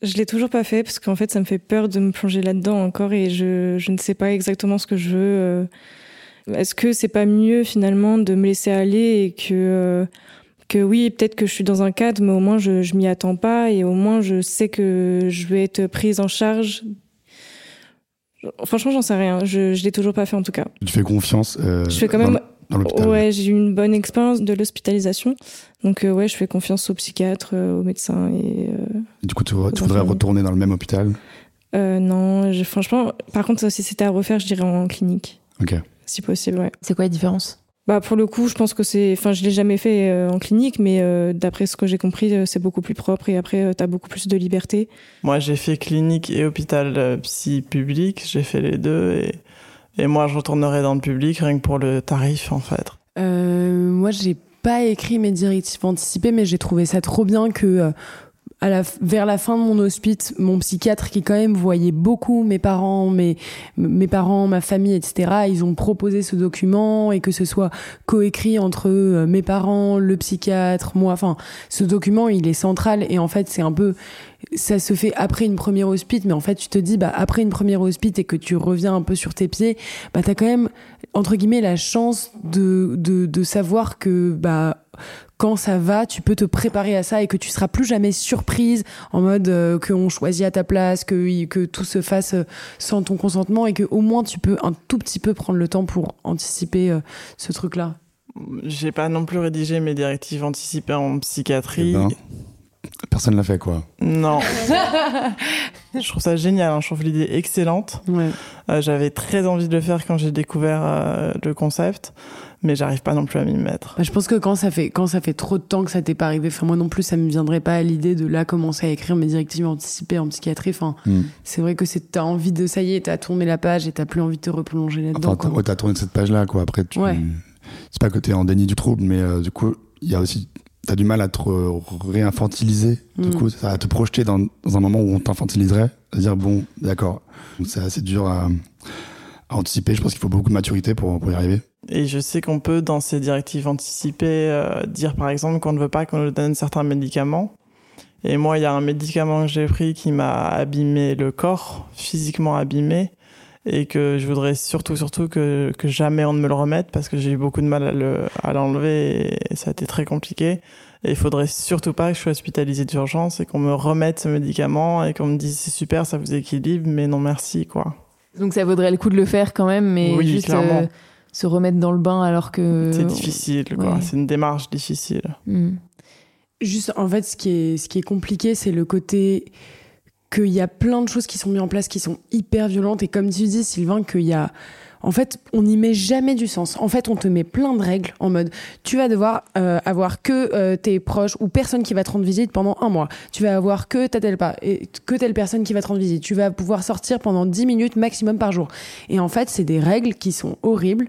Je l'ai toujours pas fait parce qu'en fait ça me fait peur de me plonger là-dedans encore et je ne sais pas exactement ce que je veux est-ce que c'est pas mieux finalement de me laisser aller et que euh, que oui, peut-être que je suis dans un cadre, mais au moins je, je m'y attends pas et au moins je sais que je vais être prise en charge? Franchement, j'en sais rien. Je, je l'ai toujours pas fait en tout cas. Tu fais confiance. Euh, je fais quand même. Dans, ouais, j'ai eu une bonne expérience de l'hospitalisation, donc euh, ouais, je fais confiance aux psychiatres, aux médecins et. du coup, tu, tu voudrais retourner dans le même hôpital? Non, je, franchement, par contre, si c'était à refaire, je dirais en clinique. Ok si possible. Ouais. C'est quoi la différence? Bah pour le coup, je pense que c'est, enfin, je l'ai jamais fait euh, en clinique, mais euh, d'après ce que j'ai compris, euh, c'est beaucoup plus propre et après, tu as beaucoup plus de liberté. Moi, j'ai fait clinique et hôpital psy public, j'ai fait les deux et, et moi, je retournerai dans le public rien que pour le tarif, en fait. moi, j'ai pas écrit mes directives anticipées, mais j'ai trouvé ça trop bien que à la, vers la fin de mon hospice, mon psychiatre qui quand même voyait beaucoup mes parents, mes, mes parents, ma famille, etc. Ils ont proposé ce document et que ce soit coécrit entre euh, mes parents, le psychiatre, moi. Enfin, ce document, il est central et en fait, c'est un peu, ça se fait après une première hospice, mais en fait, tu te dis, bah, après une première hospice et que tu reviens un peu sur tes pieds, bah, t'as quand même, entre guillemets, la chance de, de, de savoir que, bah, quand ça va, tu peux te préparer à ça et que tu seras plus jamais surprise en mode euh, qu'on choisit à ta place, que, que tout se fasse euh, sans ton consentement et que au moins tu peux un tout petit peu prendre le temps pour anticiper euh, ce truc-là. J'ai pas non plus rédigé mes directives anticipées en psychiatrie. Eh ben, personne l'a fait, quoi. Non. je trouve ça génial, hein. je trouve l'idée excellente. Ouais. Euh, J'avais très envie de le faire quand j'ai découvert euh, le concept, mais j'arrive pas non plus à m'y mettre. Bah, je pense que quand ça fait quand ça fait trop de temps que ça t'est pas arrivé, enfin moi non plus, ça me viendrait pas à l'idée de là commencer à écrire mes directives anticipées en psychiatrie. Enfin, Hmm. c'est vrai que c'est t'as envie de ça y est, t'as tourné la page et t'as plus envie de te replonger là-dedans. Enfin, t'as ouais, tourné cette page-là, quoi. Après, tu. Ouais. C'est pas que t'es en déni du trouble, mais euh, du coup, il y a aussi. T'as du mal à te réinfantiliser. Du Mm. coup, ça à te projeter dans, dans un moment où on t'infantiliserait. À dire, bon, d'accord. C'est assez dur à, à anticiper. Je pense qu'il faut beaucoup de maturité pour, pour y arriver. Et je sais qu'on peut, dans ces directives anticipées, euh, dire par exemple qu'on ne veut pas qu'on nous donne certains médicaments. Et moi, il y a un médicament que j'ai pris qui m'a abîmé le corps, physiquement abîmé, et que je voudrais surtout, surtout que, que jamais on ne me le remette parce que j'ai eu beaucoup de mal à le, l'enlever et ça a été très compliqué. Et il faudrait surtout pas que je sois hospitalisé d'urgence et qu'on me remette ce médicament et qu'on me dise c'est super, ça vous équilibre, mais non merci, quoi. Donc ça vaudrait le coup de le faire quand même, mais Oui, juste clairement. euh, se remettre dans le bain alors que. C'est difficile, quoi. ouais. C'est une démarche difficile. Hmm. Juste, en fait, ce qui est, ce qui est compliqué, c'est le côté qu'il y a plein de choses qui sont mises en place qui sont hyper violentes. Et comme tu dis, Sylvain, qu'il y a. En fait, on n'y met jamais du sens. En fait, on te met plein de règles en mode tu vas devoir euh, avoir que euh, tes proches ou personne qui va te rendre visite pendant un mois. Tu vas avoir que telle que telle personne qui va te rendre visite. Tu vas pouvoir sortir pendant 10 minutes maximum par jour. Et en fait, c'est des règles qui sont horribles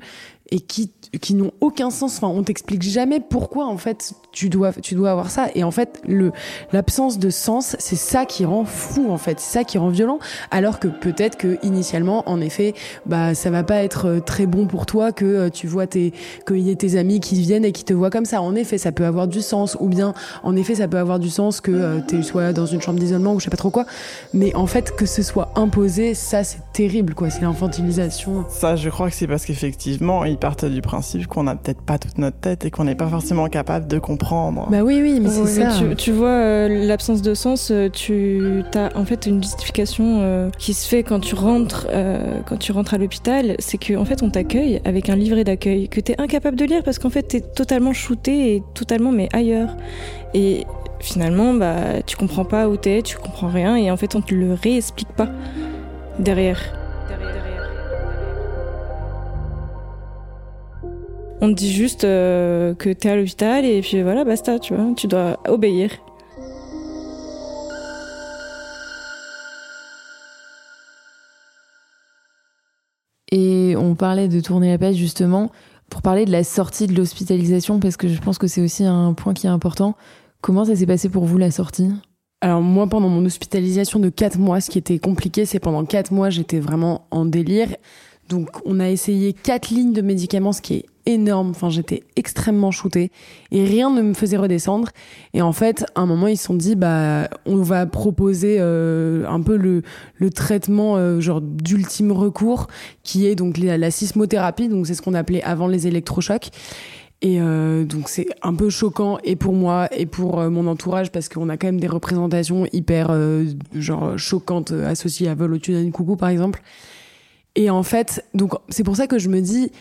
et qui qui n'ont aucun sens. Enfin, on t'explique jamais pourquoi en fait tu dois tu dois avoir ça. Et en fait, le l'absence de sens, c'est ça qui rend fou en fait, c'est ça qui rend violent. Alors que peut-être que initialement, en effet, bah ça va pas être euh, très bon pour toi que euh, tu vois tes qu'il y ait tes amis qui viennent et qui te voient comme ça. En effet, ça peut avoir du sens. Ou bien, en effet, ça peut avoir du sens que euh, tu sois dans une chambre d'isolement ou je sais pas trop quoi. Mais en fait, que ce soit imposé, ça c'est terrible quoi. C'est l'infantilisation. Ça, je crois que c'est parce qu'effectivement, partent du principe qu'on n'a peut-être pas toute notre tête et qu'on n'est pas forcément capable de comprendre. Bah oui, oui, mais c'est ça. Tu, tu vois, euh, l'absence de sens, euh, tu as en fait une justification euh, qui se fait quand tu rentres, euh, quand tu rentres à l'hôpital, c'est qu'en fait on t'accueille avec un livret d'accueil que tu es incapable de lire parce qu'en fait tu es totalement shooté et totalement mais ailleurs. Et finalement, bah, tu comprends pas où t'es, tu comprends rien et en fait on te le réexplique pas derrière. On te dit juste euh, que t'es à l'hôpital et puis voilà, basta, tu vois, tu dois obéir. Et on parlait de tourner la page justement pour parler de la sortie de l'hospitalisation parce que je pense que c'est aussi un point qui est important. Comment ça s'est passé pour vous la sortie? Alors moi, pendant mon hospitalisation de 4 mois, ce qui était compliqué, c'est pendant 4 mois, j'étais vraiment en délire. Donc on a essayé quatre lignes de médicaments, ce qui est énorme. Enfin, j'étais extrêmement shootée et rien ne me faisait redescendre. Et en fait, à un moment, ils se sont dit, bah, on va proposer euh, un peu le, traitement euh, genre d'ultime recours, qui est donc la, sismothérapie. Donc c'est ce qu'on appelait avant les électrochocs. Et euh, donc c'est un peu choquant et pour moi et pour mon entourage parce qu'on a quand même des représentations hyper genre choquantes associées à vol au-dessus d'un coucou par exemple. Et en fait, donc c'est pour ça que je me dis,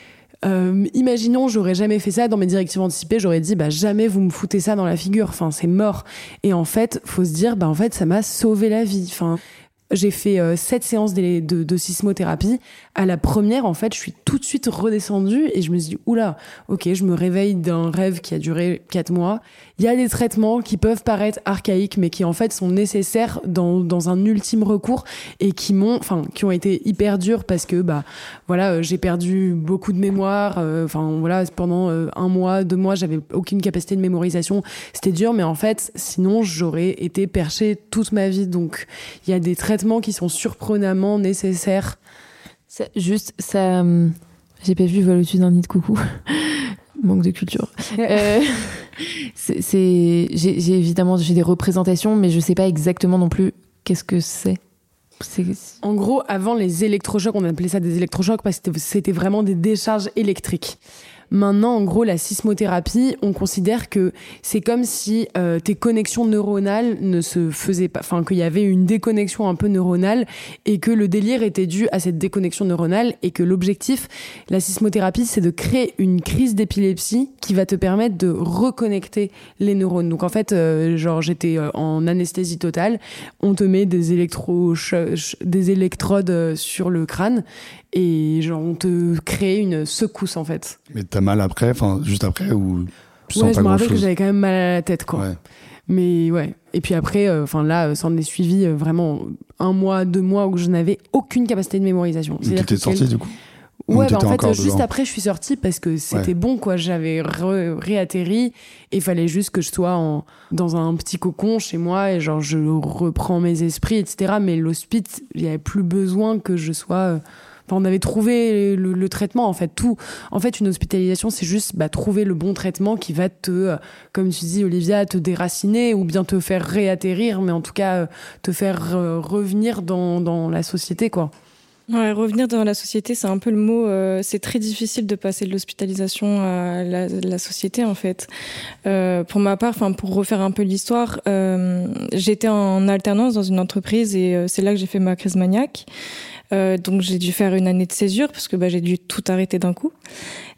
euh, imaginons j'aurais jamais fait ça dans mes directives anticipées, j'aurais dit bah jamais vous me foutez ça dans la figure, enfin c'est mort. Et en fait, faut se dire bah en fait ça m'a sauvé la vie. Enfin j'ai fait euh, sept séances de, sismothérapie. À la première, en fait, je suis tout de suite redescendue et je me suis dit, oula, ok, je me réveille d'un rêve qui a duré quatre mois. Il y a des traitements qui peuvent paraître archaïques, mais qui en fait sont nécessaires dans, dans un ultime recours et qui m'ont, enfin, qui ont été hyper durs parce que, bah, voilà, euh, j'ai perdu beaucoup de mémoire. euh, Enfin, voilà, pendant euh, un mois, deux mois, j'avais aucune capacité de mémorisation. C'était dur, mais en fait, sinon, j'aurais été perchée toute ma vie. Donc, il y a des traitements qui sont surprenamment nécessaires. Juste, ça. hum, J'ai pas vu vol au-dessus d'un nid de coucou. Manque de culture. Euh, c'est, j'ai, évidemment j'ai des représentations, mais je sais pas exactement non plus qu'est-ce que c'est. En gros, avant les électrochocs, on appelait ça des électrochocs parce que c'était vraiment des décharges électriques. Maintenant, en gros, la sismothérapie, on considère que c'est comme si euh, tes connexions neuronales ne se faisaient pas, enfin qu'il y avait une déconnexion un peu neuronale et que le délire était dû à cette déconnexion neuronale et que l'objectif, la sismothérapie, c'est de créer une crise d'épilepsie qui va te permettre de reconnecter les neurones. Donc en fait, euh, genre j'étais euh, en anesthésie totale, on te met des électro des électrodes sur le crâne et genre on te crée une secousse en fait. Mais t'as mal après, enfin juste après ou tu Ouais, je me rappelle que j'avais quand même mal à la tête quoi. Mais ouais. Et puis après, euh, enfin là, ça en est suivi euh, vraiment un mois, deux mois où je n'avais aucune capacité de mémorisation. Tu étais sortie du coup Ouais, bah en fait, juste après, je suis sortie parce que c'était bon, quoi. J'avais réatterri et il fallait juste que je sois en, dans un petit cocon chez moi et genre, je reprends mes esprits, etc. Mais l'hospice, il n'y avait plus besoin que je sois on avait trouvé le, traitement en fait. Tout, en fait, une hospitalisation, c'est juste bah, trouver le bon traitement qui va te, euh, comme tu dis, Olivia, te déraciner ou bien te faire réatterrir, mais en tout cas euh, te faire euh, revenir dans, dans la société, quoi. Ouais, revenir dans la société, c'est un peu le mot. c'est très difficile de passer de l'hospitalisation à la, société, en fait. pour ma part, enfin, pour refaire un peu l'histoire, j'étais en alternance dans une entreprise et c'est là que j'ai fait ma crise maniaque. Euh, donc j'ai dû faire une année de césure parce que bah, j'ai dû tout arrêter d'un coup.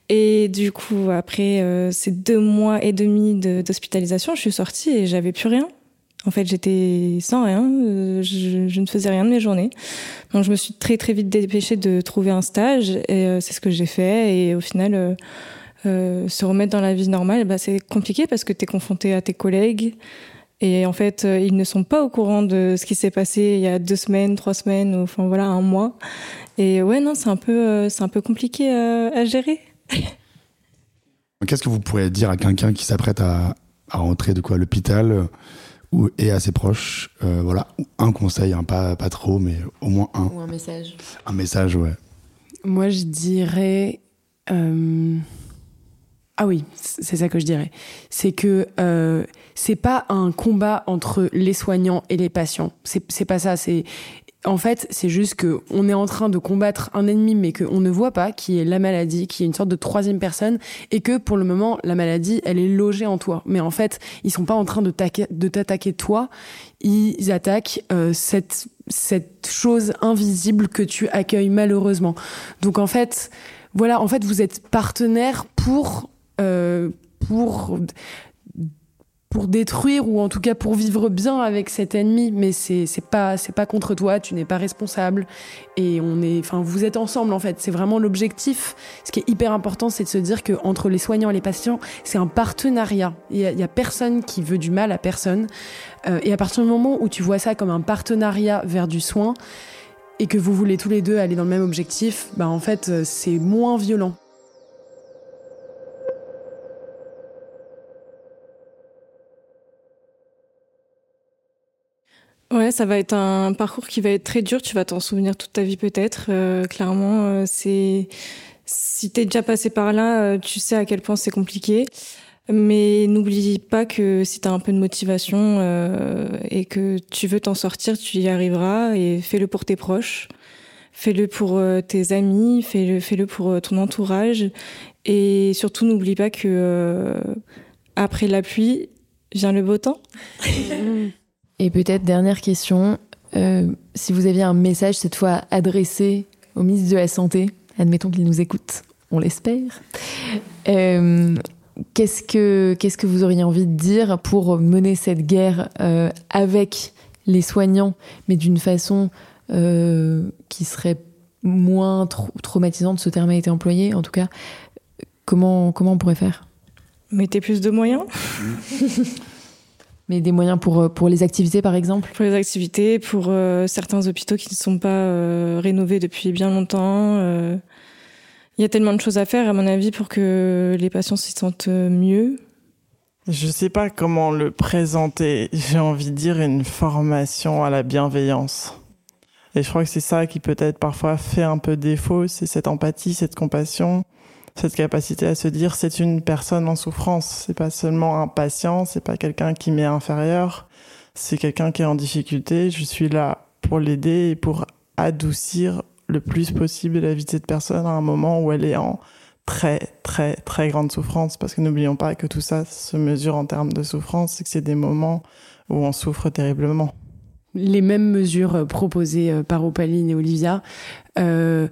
Et du coup, après euh, ces deux mois et demi d'hospitalisation, je suis sortie et j'avais plus rien. En fait, j'étais sans rien, euh, je, je, ne faisais rien de mes journées. Donc, je me suis très très vite dépêchée de trouver un stage et euh, c'est ce que j'ai fait. Et au final, euh, se remettre dans la vie normale, bah, c'est compliqué parce que tu es confronté à tes collègues, et en fait, euh, ils ne sont pas au courant de ce qui s'est passé il y a deux semaines, trois semaines, ou enfin voilà, un mois. Et ouais, non, c'est un peu, euh, c'est un peu compliqué euh, à, gérer. Qu'est-ce que vous pourriez dire à quelqu'un qui s'apprête à, à, rentrer de quoi l'hôpital ou et à ses proches Voilà, un conseil, hein, pas pas trop, mais au moins un. Ou un message. Un message, ouais. Moi, je dirais. Ah oui, c'est ça que je dirais. C'est que euh, c'est pas un combat entre les soignants et les patients. C'est pas ça. C'est en fait, c'est juste que on est en train de combattre un ennemi, mais qu'on ne voit pas, qui est la maladie, qui est une sorte de troisième personne, et que pour le moment, la maladie, elle est logée en toi. Mais en fait, ils sont pas en train de t'attaquer toi, ils attaquent euh, cette chose invisible que tu accueilles malheureusement. Donc en fait, voilà, en fait, vous êtes partenaire pour euh, pour pour détruire ou en tout cas pour vivre bien avec cet ennemi mais c'est pas c'est pas contre toi tu n'es pas responsable. Et on est enfin vous êtes ensemble en fait. C'est vraiment l'objectif. Ce qui est hyper important c'est de se dire que entre les soignants et les patients c'est un partenariat. Il y, a, y a personne qui veut du mal à personne. Euh, et à partir du moment où tu vois ça comme un partenariat vers du soin et que vous voulez tous les deux aller dans le même objectif bah en fait euh, c'est moins violent Ouais, ça va être un parcours qui va être très dur. Tu vas t'en souvenir toute ta vie peut-être. Euh, clairement, euh, c'est si t'es déjà passé par là, euh, tu sais à quel point c'est compliqué. Mais n'oublie pas que si t'as un peu de motivation et que tu veux t'en sortir, tu y arriveras. Et fais-le pour tes proches, fais-le pour tes amis, fais-le, fais-le pour ton entourage. Et surtout, n'oublie pas que après la pluie vient le beau temps. Et peut-être dernière question, euh, si vous aviez un message cette fois adressé au ministre de la Santé, admettons qu'il nous écoute, on l'espère. Euh, qu'est-ce que qu'est-ce que vous auriez envie de dire pour mener cette guerre euh, avec les soignants, mais d'une façon euh, qui serait moins traumatisante, ce terme a été employé en tout cas. Comment comment on pourrait faire? Mettez plus de moyens. Mais des moyens pour, euh, pour les activités, par exemple Pour les activités, pour euh, certains hôpitaux qui ne sont pas euh, rénovés depuis bien longtemps. Il y a tellement de choses à faire, à mon avis, pour que les patients s'y sentent mieux. Je ne sais pas comment le présenter. J'ai envie de dire une formation à la bienveillance. Et je crois que c'est ça qui peut-être parfois fait un peu défaut, c'est cette empathie, cette compassion cette capacité à se dire c'est une personne en souffrance, c'est pas seulement un patient, c'est pas quelqu'un qui m'est inférieur, c'est quelqu'un qui est en difficulté, je suis là pour l'aider et pour adoucir le plus possible la vie de cette personne à un moment où elle est en très, très, très grande souffrance, parce que n'oublions pas que tout ça se mesure en termes de souffrance, c'est que c'est des moments où on souffre terriblement. Les mêmes mesures proposées par Opaline et Olivia. Euh,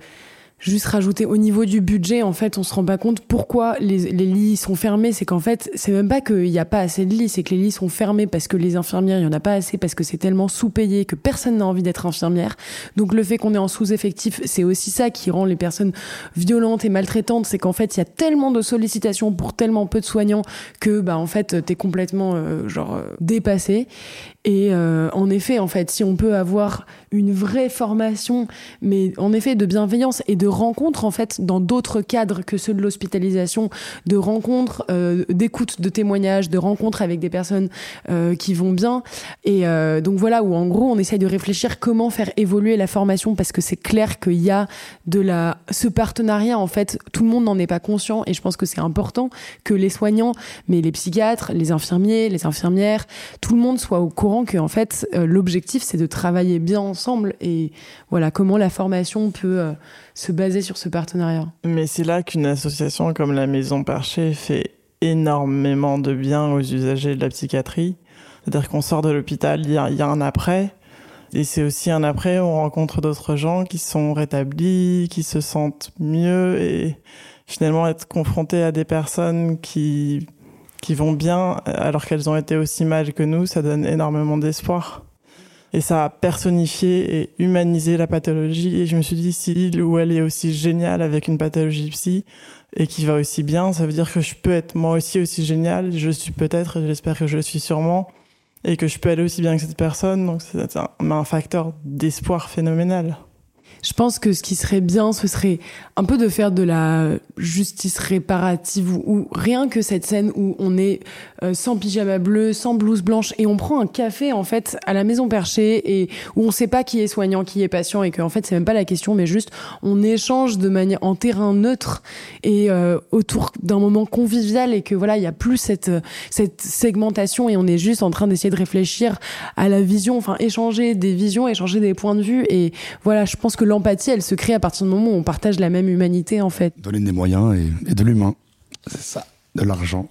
Juste rajouter au niveau du budget, en fait, on se rend pas compte pourquoi les, les lits sont fermés. C'est qu'en fait, c'est même pas qu'il n'y a pas assez de lits, c'est que les lits sont fermés parce que les infirmières, il y en a pas assez, parce que c'est tellement sous-payé que personne n'a envie d'être infirmière. Donc le fait qu'on est en sous-effectif, c'est aussi ça qui rend les personnes violentes et maltraitantes. C'est qu'en fait, il y a tellement de sollicitations pour tellement peu de soignants que, bah, en fait, t'es complètement, euh, genre, euh, dépassé. Et euh, en effet, en fait, si on peut avoir une vraie formation, mais en effet de bienveillance et de rencontres en fait dans d'autres cadres que ceux de l'hospitalisation, de rencontres, euh, d'écoute, de témoignages, de rencontres avec des personnes euh, qui vont bien. Et donc voilà où en gros on essaye de réfléchir comment faire évoluer la formation parce que c'est clair qu'il y a de la ce partenariat en fait tout le monde n'en est pas conscient et je pense que c'est important que les soignants, mais les psychiatres, les infirmiers, les infirmières, tout le monde soit au courant que en fait euh, l'objectif c'est de travailler bien ensemble et voilà comment la formation peut euh, se baser sur ce partenariat. Mais c'est là qu'une association comme la Maison Perchée fait énormément de bien aux usagers de la psychiatrie. C'est-à-dire qu'on sort de l'hôpital, il y, a, un après, et c'est aussi un après, on rencontre d'autres gens qui sont rétablis, qui se sentent mieux, et finalement être confronté à des personnes qui qui vont bien alors qu'elles ont été aussi mal que nous, ça donne énormément d'espoir. Et ça a personnifié et humanisé la pathologie. Et je me suis dit, si il ou elle est aussi géniale avec une pathologie psy et qui va aussi bien, ça veut dire que je peux être moi aussi aussi génial. Je suis peut-être, j'espère que je le suis sûrement, et que je peux aller aussi bien que cette personne. Donc c'est un facteur d'espoir phénoménal. Je pense que ce qui serait bien, ce serait un peu de faire de la justice réparative ou, rien que cette scène où on est euh, sans pyjama bleu, sans blouse blanche et on prend un café en fait à la maison perchée et où on sait pas qui est soignant, qui est patient et que en fait c'est même pas la question, mais juste on échange en terrain neutre et euh, autour d'un moment convivial et que voilà il y a plus cette segmentation et on est juste en train d'essayer de réfléchir à la vision, enfin échanger des visions, échanger des points de vue et voilà je pense que l'empathie, elle se crée à partir du moment où on partage la même humanité, en fait. Donner des moyens et, de l'humain. C'est ça, de l'argent.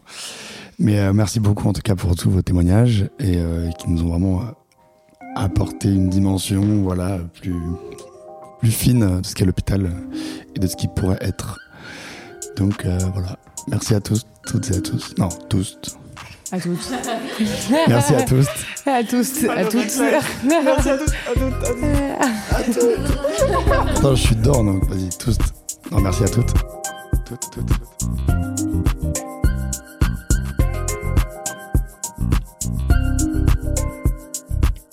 Mais euh, merci beaucoup, en tout cas, pour tous vos témoignages et euh, qui nous ont vraiment euh, apporté une dimension, voilà, plus, plus fine de ce qu'est l'hôpital et de ce qui pourrait être. Donc, voilà. Merci à tous, toutes et à tous. Non, tous. À toutes. Merci à tous. À tous, à toutes. Merci à tous, à toutes, à toutes. Attends, je suis dehors, donc vas-y, tous. Non, merci à toutes. Toutes, toutes, toutes.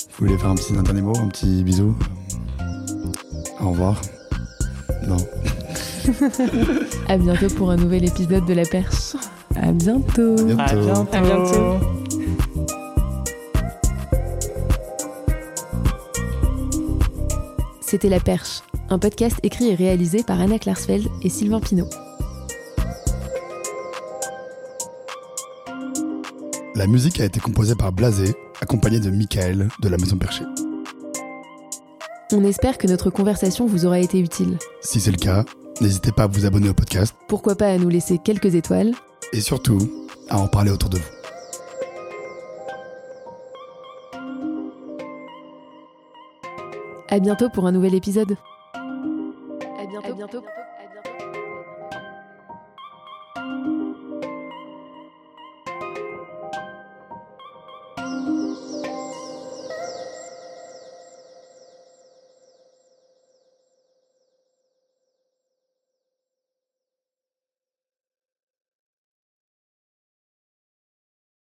Vous voulez faire un petit un dernier mot, un petit bisou Au revoir. Non. à bientôt pour un nouvel épisode de La Perche. À bientôt. À bientôt. À bientôt. C'était La Perche, un podcast écrit et réalisé par Anna Klarsfeld et Sylvain Pinault. La musique a été composée par Blasé, accompagné de Michael de la Maison Perchée. On espère que notre conversation vous aura été utile. Si c'est le cas, n'hésitez pas à vous abonner au podcast. Pourquoi pas à nous laisser quelques étoiles et surtout à en parler autour de vous. À bientôt pour un nouvel épisode. À bientôt. À bientôt.